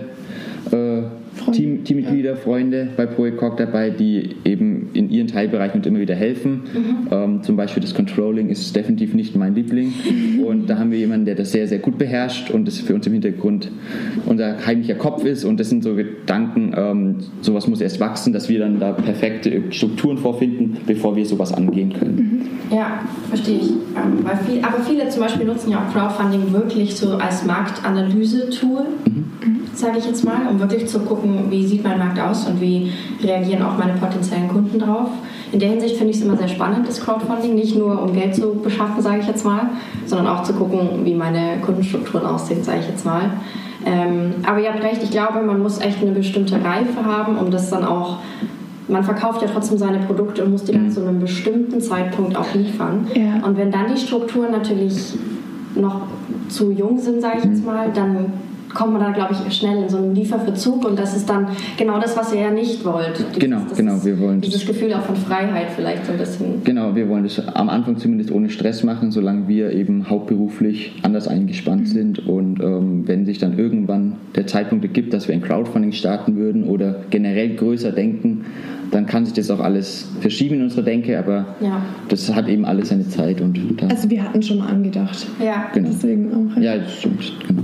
äh, Team, Teammitglieder, Freunde bei Projekt Cork dabei, die eben in ihren Teilbereichen und immer wieder helfen. Mhm. Ähm, zum Beispiel das Controlling ist definitiv nicht mein Liebling. [laughs] Und da haben wir jemanden, der das sehr, sehr gut beherrscht und das für uns im Hintergrund unser heimlicher Kopf ist. Und das sind so Gedanken, ähm, sowas muss erst wachsen, dass wir dann da perfekte Strukturen vorfinden, bevor wir sowas angehen können. Mhm. Ja, verstehe ich. Ähm, viel, aber viele zum Beispiel nutzen ja auch Crowdfunding wirklich so als Marktanalyse-Tool. Mhm sage ich jetzt mal, um wirklich zu gucken, wie sieht mein Markt aus und wie reagieren auch meine potenziellen Kunden drauf. In der Hinsicht finde ich es immer sehr spannend, das Crowdfunding, nicht nur um Geld zu beschaffen, sage ich jetzt mal, sondern auch zu gucken, wie meine Kundenstrukturen aussehen, sage ich jetzt mal. Ähm, aber ihr habt recht, ich glaube, man muss echt eine bestimmte Reife haben, um das dann auch man verkauft ja trotzdem seine Produkte und muss die dann mhm. zu einem bestimmten Zeitpunkt auch liefern. Ja. Und wenn dann die Strukturen natürlich noch zu jung sind, sage ich jetzt mhm. mal, dann kommt man da, glaube ich, schnell in so einen Lieferverzug und das ist dann genau das, was ihr ja nicht wollt. Dieses, genau, genau, wir wollen dieses Gefühl auch von Freiheit vielleicht so ein bisschen. Genau, wir wollen das am Anfang zumindest ohne Stress machen, solange wir eben hauptberuflich anders eingespannt mhm. sind und ähm, wenn sich dann irgendwann der Zeitpunkt ergibt, dass wir ein Crowdfunding starten würden oder generell größer denken, dann kann sich das auch alles verschieben in unserer Denke, aber ja. das hat eben alles seine Zeit. Und also wir hatten schon mal angedacht. Ja. Genau. Deswegen auch. Ja, das stimmt. Genau.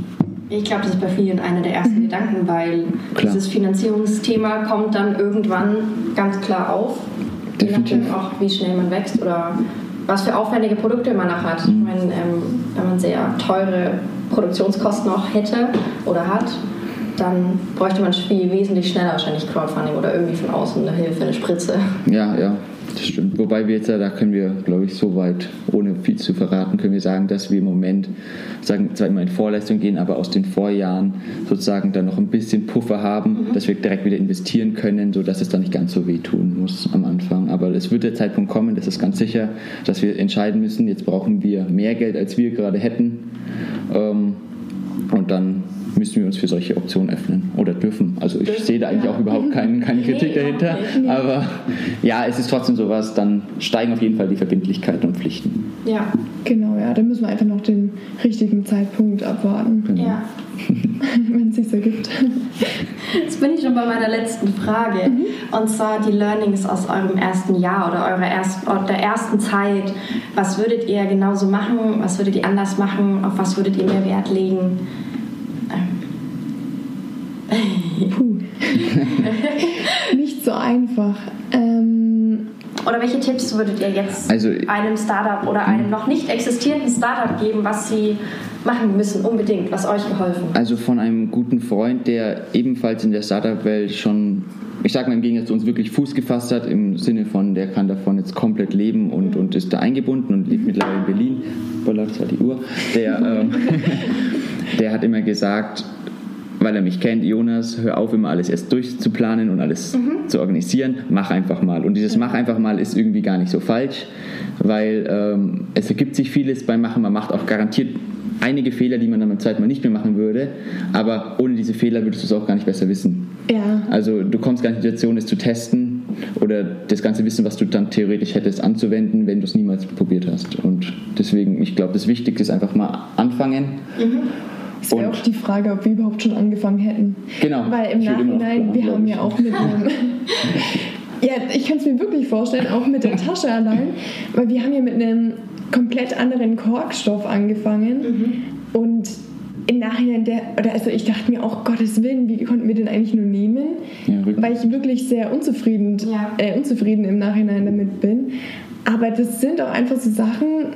Ich glaube, das ist bei vielen einer der ersten mhm. Gedanken, weil klar. dieses Finanzierungsthema kommt dann irgendwann ganz klar auf. Definitiv. Je nachdem auch, wie schnell man wächst oder was für aufwendige Produkte man noch hat. Mhm. Ich meine, ähm, wenn man sehr teure Produktionskosten auch hätte oder hat, dann bräuchte man viel wesentlich schneller wahrscheinlich Crowdfunding oder irgendwie von außen eine Hilfe, eine Spritze. Ja, ja, das stimmt. Wobei wir jetzt, da können wir, glaube ich, so weit, ohne viel zu verraten, können wir sagen, dass wir im Moment, sagen, zwar immer in Vorleistung gehen, aber aus den Vorjahren sozusagen dann noch ein bisschen Puffer haben, mhm. dass wir direkt wieder investieren können, sodass es dann nicht ganz so wehtun muss am Anfang. Aber es wird der Zeitpunkt kommen, das ist ganz sicher, dass wir entscheiden müssen, jetzt brauchen wir mehr Geld, als wir gerade hätten. Ähm, und dann müssen wir uns für solche Optionen öffnen oder dürfen. Also ich dürfen, sehe da eigentlich ja. auch überhaupt kein, [laughs] keine Kritik nee, dahinter. Nee. Aber ja, es ist trotzdem sowas, dann steigen auf jeden Fall die Verbindlichkeiten und Pflichten. Ja, genau, ja. Dann müssen wir einfach noch den richtigen Zeitpunkt abwarten. Genau. Ja. [laughs] Wenn es sich ergibt. Jetzt bin ich schon bei meiner letzten Frage. Mhm. Und zwar die Learnings aus eurem ersten Jahr oder eurer erst, der ersten Zeit. Was würdet ihr genauso machen? Was würdet ihr anders machen? Auf was würdet ihr mehr Wert legen? Puh. [laughs] Nicht so einfach. Ähm, oder welche Tipps würdet ihr jetzt also, einem Startup oder einem noch nicht existierenden Startup geben, was sie machen müssen, unbedingt, was euch geholfen hat? Also von einem guten Freund, der ebenfalls in der Startup-Welt schon, ich sage mal im Gegensatz zu uns, wirklich Fuß gefasst hat, im Sinne von, der kann davon jetzt komplett leben und, und ist da eingebunden und lebt mittlerweile in Berlin. Boah, läuft zwar die Uhr. Der, [laughs] ähm, [laughs] der hat immer gesagt, weil er mich kennt, Jonas, hör auf, immer alles erst durchzuplanen und alles mhm. zu organisieren. Mach einfach mal. Und dieses Mach einfach mal ist irgendwie gar nicht so falsch, weil ähm, es ergibt sich vieles beim Machen. Man macht auch garantiert einige Fehler, die man dann beim zweiten Mal nicht mehr machen würde. Aber ohne diese Fehler würdest du es auch gar nicht besser wissen. Ja. Also du kommst gar nicht in die Situation, es zu testen oder das ganze Wissen, was du dann theoretisch hättest, anzuwenden, wenn du es niemals probiert hast. Und deswegen, ich glaube, das Wichtigste ist einfach mal anfangen. Mhm es wäre auch die Frage, ob wir überhaupt schon angefangen hätten. Genau. Weil im Nachhinein, wir haben ja auch mit einem. [laughs] ja, ich kann es mir wirklich vorstellen, auch mit der Tasche allein, weil wir haben ja mit einem komplett anderen Korkstoff angefangen mhm. und im Nachhinein, der, oder also ich dachte mir auch, Gottes Willen, wie konnten wir den eigentlich nur nehmen? Ja, weil ich wirklich sehr unzufrieden, ja. äh, unzufrieden im Nachhinein damit bin. Aber das sind auch einfach so Sachen,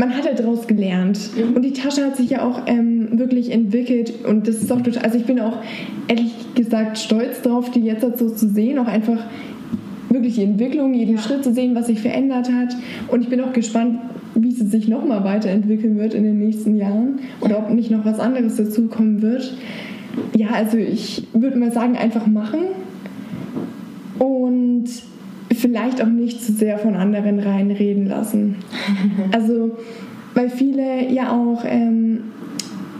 man hat ja daraus gelernt. Mhm. Und die Tasche hat sich ja auch ähm, wirklich entwickelt. Und das ist auch total, also ich bin auch ehrlich gesagt stolz drauf, die jetzt so zu sehen, auch einfach wirklich die Entwicklung, jeden ja. Schritt zu sehen, was sich verändert hat. Und ich bin auch gespannt, wie sie sich nochmal weiterentwickeln wird in den nächsten Jahren oder ob nicht noch was anderes dazukommen wird. Ja, also ich würde mal sagen, einfach machen und vielleicht auch nicht zu sehr von anderen reinreden lassen. [laughs] Also, weil viele ja auch ähm,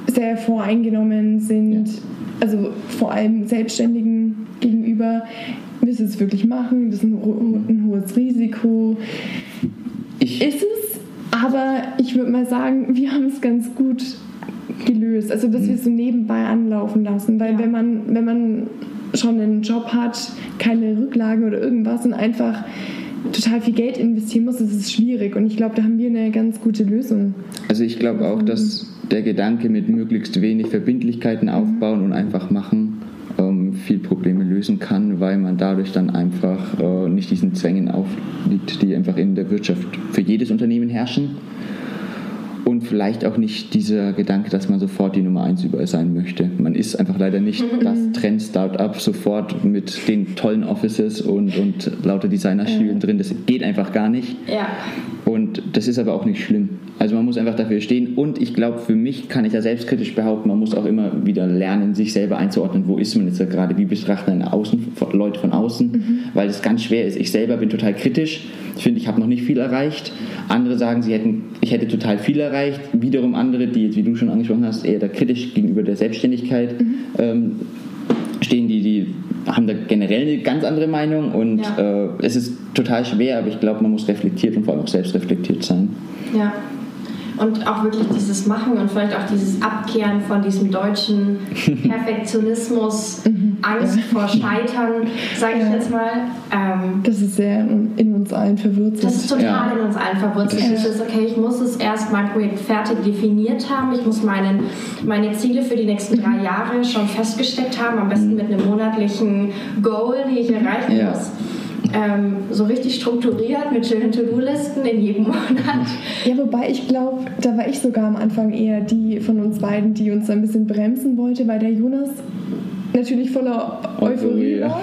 sehr voreingenommen sind, ja. also vor allem Selbstständigen gegenüber. Du es wirklich machen? Das ist ein, ein hohes Risiko. Ich ist es, aber ich würde mal sagen, wir haben es ganz gut gelöst. Also, dass wir es so nebenbei anlaufen lassen. Weil, ja. wenn, man, wenn man schon einen Job hat, keine Rücklagen oder irgendwas und einfach total viel Geld investieren muss, ist es schwierig. Und ich glaube, da haben wir eine ganz gute Lösung. Also ich glaube auch, dass der Gedanke mit möglichst wenig Verbindlichkeiten mhm. aufbauen und einfach machen ähm, viel Probleme lösen kann, weil man dadurch dann einfach äh, nicht diesen Zwängen aufliegt, die einfach in der Wirtschaft für jedes Unternehmen herrschen und vielleicht auch nicht dieser Gedanke, dass man sofort die Nummer eins überall sein möchte. Man ist einfach leider nicht mhm. das Trend-Startup sofort mit den tollen Offices und, und lauter Designerstühlen ja. drin. Das geht einfach gar nicht. Ja. Und das ist aber auch nicht schlimm. Also man muss einfach dafür stehen und ich glaube, für mich kann ich da selbstkritisch behaupten, man muss auch immer wieder lernen, sich selber einzuordnen, wo ist man jetzt gerade, wie betrachten Außen, Leute von außen, mhm. weil es ganz schwer ist. Ich selber bin total kritisch, finde, ich habe noch nicht viel erreicht. Andere sagen, sie hätten, ich hätte total viel erreicht. Wiederum andere, die jetzt, wie du schon angesprochen hast, eher da kritisch gegenüber der Selbstständigkeit mhm. ähm, stehen, die, die haben da generell eine ganz andere Meinung und ja. äh, es ist total schwer, aber ich glaube, man muss reflektiert und vor allem auch selbstreflektiert sein. Ja. Und auch wirklich dieses Machen und vielleicht auch dieses Abkehren von diesem deutschen [laughs] Perfektionismus, mhm. Angst vor Scheitern, sage ich ja. jetzt mal. Ähm, das ist sehr in uns allen verwurzelt. Das ist total ja. in uns allen verwurzelt. Ja. Dieses, okay, ich muss es erst mal fertig definiert haben, ich muss meinen, meine Ziele für die nächsten drei mhm. Jahre schon festgesteckt haben, am besten mit einem monatlichen Goal, die ich erreichen muss ähm, so richtig strukturiert mit schönen To-Do-Listen in jedem Monat. Ja, wobei ich glaube, da war ich sogar am Anfang eher die von uns beiden, die uns ein bisschen bremsen wollte, weil der Jonas natürlich voller Euphorie war.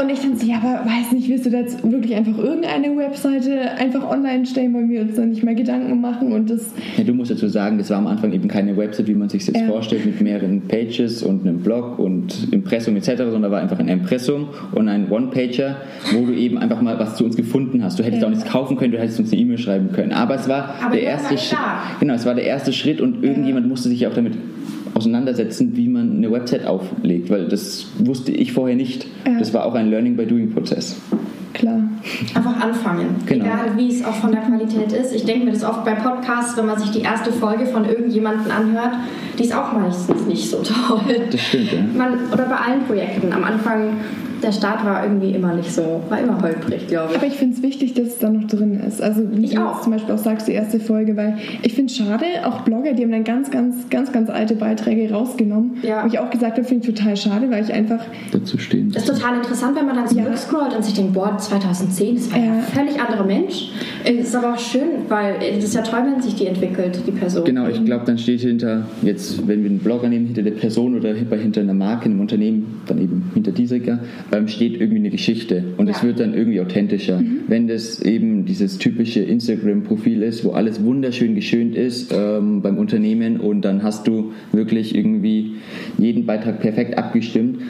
Und ich dachte so, ja, aber weiß nicht, willst du da jetzt wirklich einfach irgendeine Webseite einfach online stellen, weil wir uns da nicht mehr Gedanken machen und das... Ja, du musst dazu sagen, das war am Anfang eben keine Website, wie man sich jetzt ja. vorstellt, mit mehreren Pages und einem Blog und Impressum etc., sondern war einfach ein Impressum und ein One-Pager, wo du eben einfach mal was zu uns gefunden hast. Du hättest ja. auch nichts kaufen können, du hättest uns eine E-Mail schreiben können. Aber es war aber der erste Schritt. Genau, es war der erste Schritt und irgendjemand musste sich auch damit auseinandersetzen, wie man eine Website auflegt, weil das wusste ich vorher nicht. Ja. Das war auch ein Learning by Doing Prozess. Klar. Einfach anfangen. Genau. Egal wie es auch von der Qualität ist. Ich denke mir das oft bei Podcasts, wenn man sich die erste Folge von irgendjemandem anhört, die ist auch meistens nicht so toll. Das stimmt, ja. Man, oder bei allen Projekten. Am Anfang der Start war irgendwie immer nicht so, war immer holprig, glaube ich. Aber ich finde es wichtig, dass es da noch drin ist. Also wie ich du auch. zum Beispiel auch sagst, die erste Folge, weil ich finde es schade, auch Blogger, die haben dann ganz, ganz, ganz, ganz alte Beiträge rausgenommen. Ja. Wo ich auch gesagt habe, finde ich total schade, weil ich einfach... Dazu stehen. Das ist total interessant, wenn man dann zurückscrollt ja. und sich denkt, boah, 2010, das war ja. ein völlig anderer Mensch. Es ist aber auch schön, weil es ist ja toll, wenn sich die entwickelt, die Person. Genau, ich glaube, dann steht hinter, jetzt, wenn wir einen Blogger nehmen, hinter der Person oder hinter einer Marke, einem Unternehmen, dann eben hinter dieser ähm, steht irgendwie eine Geschichte und es wird dann irgendwie authentischer. Mhm. Wenn das eben dieses typische Instagram-Profil ist, wo alles wunderschön geschönt ist ähm, beim Unternehmen und dann hast du wirklich irgendwie jeden Beitrag perfekt abgestimmt,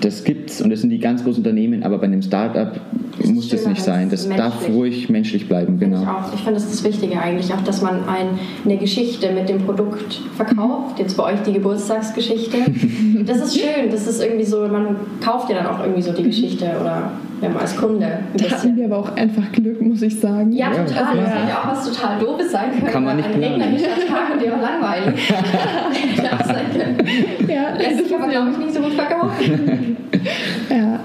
das gibt's und das sind die ganz großen Unternehmen, aber bei einem Startup muss das nicht sein. Das menschlich. darf ruhig menschlich bleiben, genau. Ich, ich finde, das ist das Wichtige eigentlich, auch, dass man ein, eine Geschichte mit dem Produkt verkauft. Jetzt bei euch die Geburtstagsgeschichte. [laughs] Das ist schön, das ist irgendwie so, man kauft ja dann auch irgendwie so die Geschichte oder ja, als Kunde. Da hatten wir aber auch einfach Glück, muss ich sagen. Ja, ja total. Das hätte ja auch was total Doofes sein können. Kann man nicht planen. Ein Tag und die auch langweilig. [laughs] [laughs] ja, lässt sich aber, glaube ich, nicht so gut verkaufen. [laughs] ja.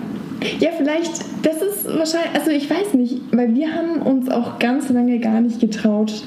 Ja, vielleicht, das ist wahrscheinlich, also ich weiß nicht, weil wir haben uns auch ganz lange gar nicht getraut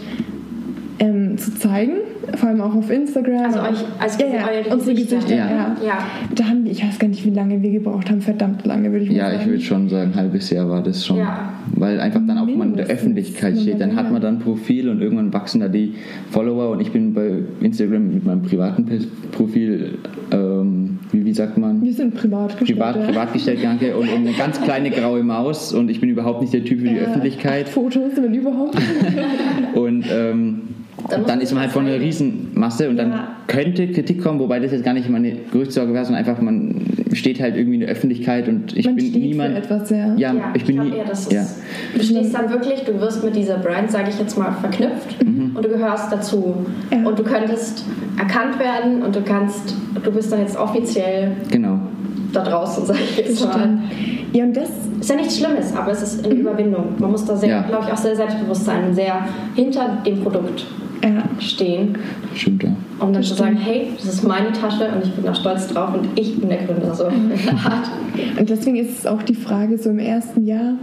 ähm, zu zeigen, vor allem auch auf Instagram. Also euch als ja, ja, unsere Gesichter. Ja. ja. ja. Da haben wir, ich weiß gar nicht, wie lange wir gebraucht haben, verdammt lange, würde ich ja, sagen. Ja, ich würde schon sagen, ein halbes Jahr war das schon. Ja. Weil einfach dann auch man in der Öffentlichkeit steht. Dann hat man dann ein Profil und irgendwann wachsen da die Follower und ich bin bei Instagram mit meinem privaten Profil, ähm, wie, wie sagt man? Wir sind privat gestellt. Privat, privat gestellt, danke. Und, und, eine ganz kleine graue Maus und ich bin überhaupt nicht der Typ für die Öffentlichkeit. Acht Fotos, wenn überhaupt. [laughs] und ähm, dann, dann ist man halt vor einer Riesenmasse und ja. dann könnte Kritik kommen, wobei das jetzt gar nicht meine größte Sorge wäre, sondern einfach, man steht halt irgendwie in der Öffentlichkeit und ich man bin steht niemand. Für etwas, ja. ja, ja ich bin nie, eher, ja. Ist, du stehst dann wirklich, du wirst mit dieser Brand, sage ich jetzt mal, verknüpft mhm. und du gehörst dazu. Ja. Und du könntest erkannt werden und du kannst, du bist dann jetzt offiziell genau. da draußen, sage ich jetzt mal. Ja, und das ist ja nichts Schlimmes, aber es ist eine mhm. Überwindung. Man muss da sehr, ja. glaube ich, auch sehr selbstbewusst sein sehr hinter dem Produkt ja. stehen. Stimmt, ja. Um dann zu sagen, hey, das ist meine Tasche und ich bin da stolz drauf und ich bin der Gründer so in der Art. Und deswegen ist es auch die Frage so im ersten Jahr,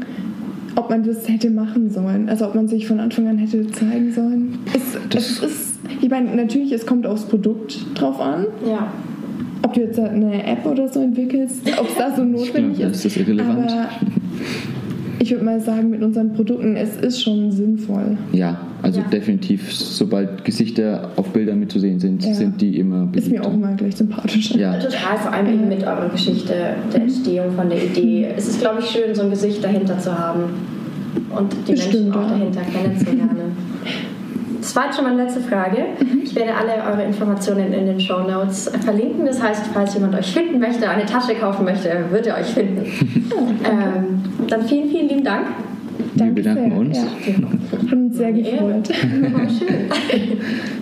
ob man das hätte machen sollen. Also ob man sich von Anfang an hätte zeigen sollen. Es, es ist, ich meine, natürlich, es kommt aufs Produkt drauf an. Ja. Ob du jetzt eine App oder so entwickelst, ob es da so [laughs] notwendig ist. ist das irrelevant. Aber ich würde mal sagen, mit unseren Produkten, es ist schon sinnvoll. Ja, also ja. definitiv, sobald Gesichter auf Bildern mitzusehen sind, ja. sind die immer beliebter. Ist mir auch immer gleich sympathischer. Ja. Total, vor allem eben mit eurer Geschichte, der Entstehung von der Idee. Es ist, glaube ich, schön, so ein Gesicht dahinter zu haben und die das Menschen auch dahinter kennenzulernen. [laughs] Das war jetzt schon meine letzte Frage. Mhm. Ich werde alle eure Informationen in den Show Notes verlinken. Das heißt, falls jemand euch finden möchte, eine Tasche kaufen möchte, wird er euch finden. [laughs] ähm, dann vielen, vielen lieben Dank. Wir bedanken sehr. uns. Ja. Uns sehr gefreut. [laughs] schön.